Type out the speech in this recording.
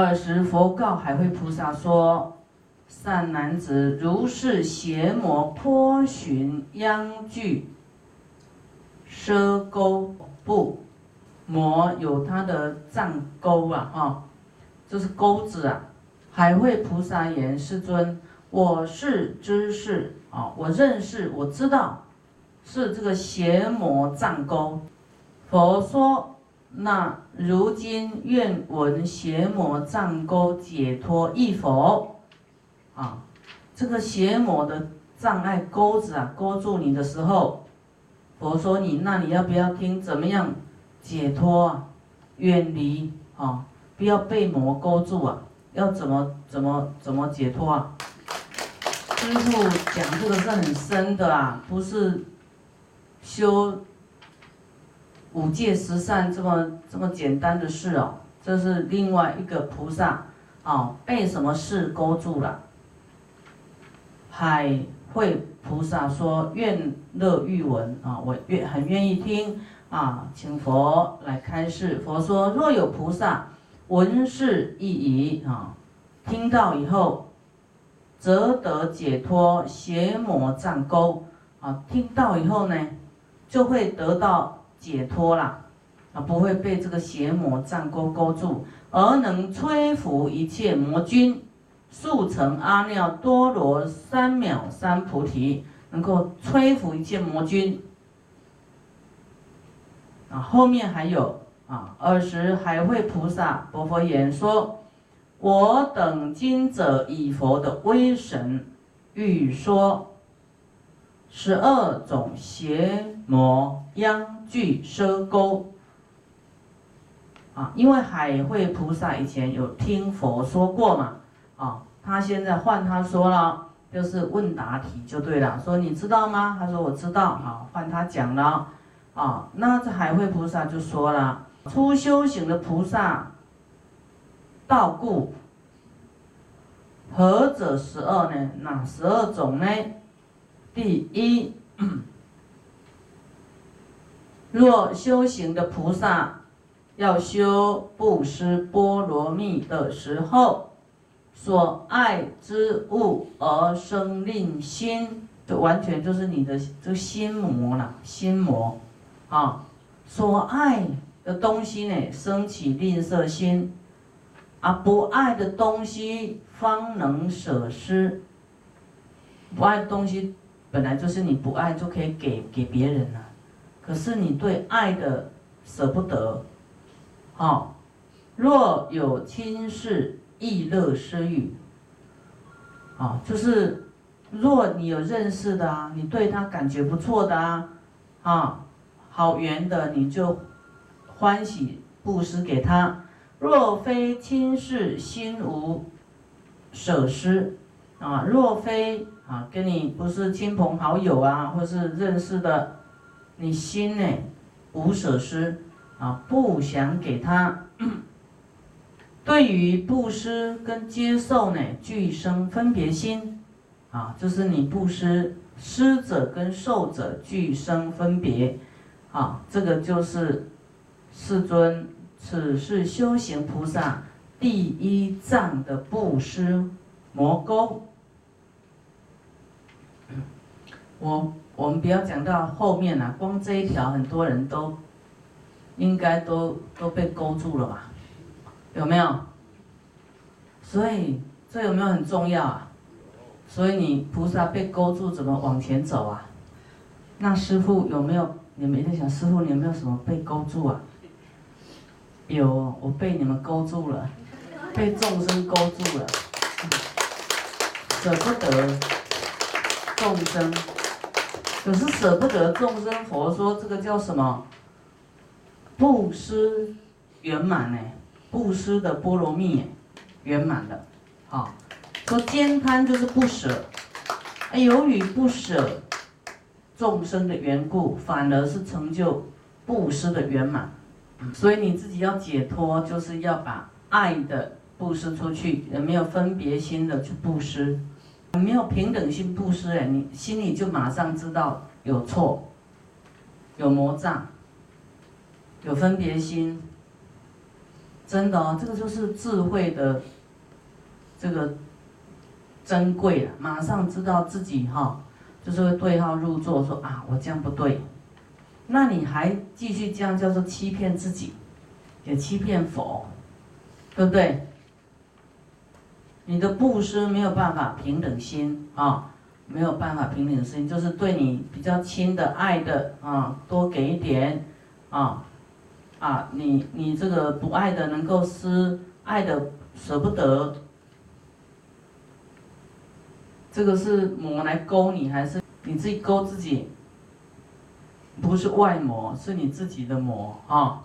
尔时佛告海会菩萨说：“善男子，如是邪魔颇寻殃具奢钩不？魔有它的藏钩啊，哈，就是钩子啊。海会菩萨言：世尊，我是知识啊，我认识，我知道是这个邪魔藏钩。佛说。”那如今愿闻邪魔障钩解脱易否？啊，这个邪魔的障碍钩子啊，勾住你的时候，佛说你那你要不要听？怎么样解脱啊？远离啊，不要被魔勾住啊！要怎么怎么怎么解脱啊？师父讲这个是很深的啊，不是修。五戒十善这么这么简单的事哦，这是另外一个菩萨啊，被什么事勾住了？海会菩萨说：“愿乐欲闻啊，我愿很愿意听啊，请佛来开示。”佛说：“若有菩萨闻是意疑啊，听到以后，则得解脱邪魔障钩啊，听到以后呢，就会得到。”解脱了，啊，不会被这个邪魔战勾勾住，而能摧伏一切魔君，速成阿耨多罗三藐三菩提，能够摧伏一切魔君。啊，后面还有啊，尔时海会菩萨佛佛言说：“我等今者以佛的威神，欲说。”十二种邪魔殃具奢钩啊，因为海会菩萨以前有听佛说过嘛，啊，他现在换他说了，就是问答题就对了，说你知道吗？他说我知道，啊，换他讲了，啊，那这海会菩萨就说了，初修行的菩萨道故，何者十二呢？哪十二种呢？第一，若修行的菩萨要修布施波罗蜜的时候，所爱之物而生吝心，就完全就是你的这心魔了，心魔啊，所爱的东西呢，升起吝啬心，啊，不爱的东西方能舍施，不爱的东西。本来就是你不爱就可以给给别人了，可是你对爱的舍不得，好，若有亲事亦乐施予，啊，就是若你有认识的啊，你对他感觉不错的啊，啊，好缘的你就欢喜布施给他，若非亲事心无舍施，啊，若非。啊，跟你不是亲朋好友啊，或是认识的，你心呢无舍施啊，不想给他。对于布施跟接受呢，俱生分别心啊，就是你布施施者跟受者俱生分别啊，这个就是世尊，此是修行菩萨第一藏的布施魔钩。我我们不要讲到后面了，光这一条很多人都应该都都被勾住了吧？有没有？所以这有没有很重要啊？所以你菩萨被勾住怎么往前走啊？那师傅有没有？你们在想师傅你有没有什么被勾住啊？有，我被你们勾住了，被众生勾住了，舍不得众生。可是舍不得众生，佛说这个叫什么？布施圆满呢？布施的波罗蜜圆满的，好，说兼贪就是不舍，哎，由于不舍众生的缘故，反而是成就布施的圆满。所以你自己要解脱，就是要把爱的布施出去，也没有分别心的去布施。没有平等心布施哎，你心里就马上知道有错，有魔障，有分别心，真的哦，这个就是智慧的这个珍贵了，马上知道自己哈，就是会对号入座，说啊，我这样不对，那你还继续这样叫做欺骗自己，也欺骗佛，对不对？你的布施没有办法平等心啊，没有办法平等心，就是对你比较亲的、爱的啊，多给一点啊。啊，你你这个不爱的能够施，爱的舍不得，这个是魔来勾你，还是你自己勾自己？不是外魔，是你自己的魔啊。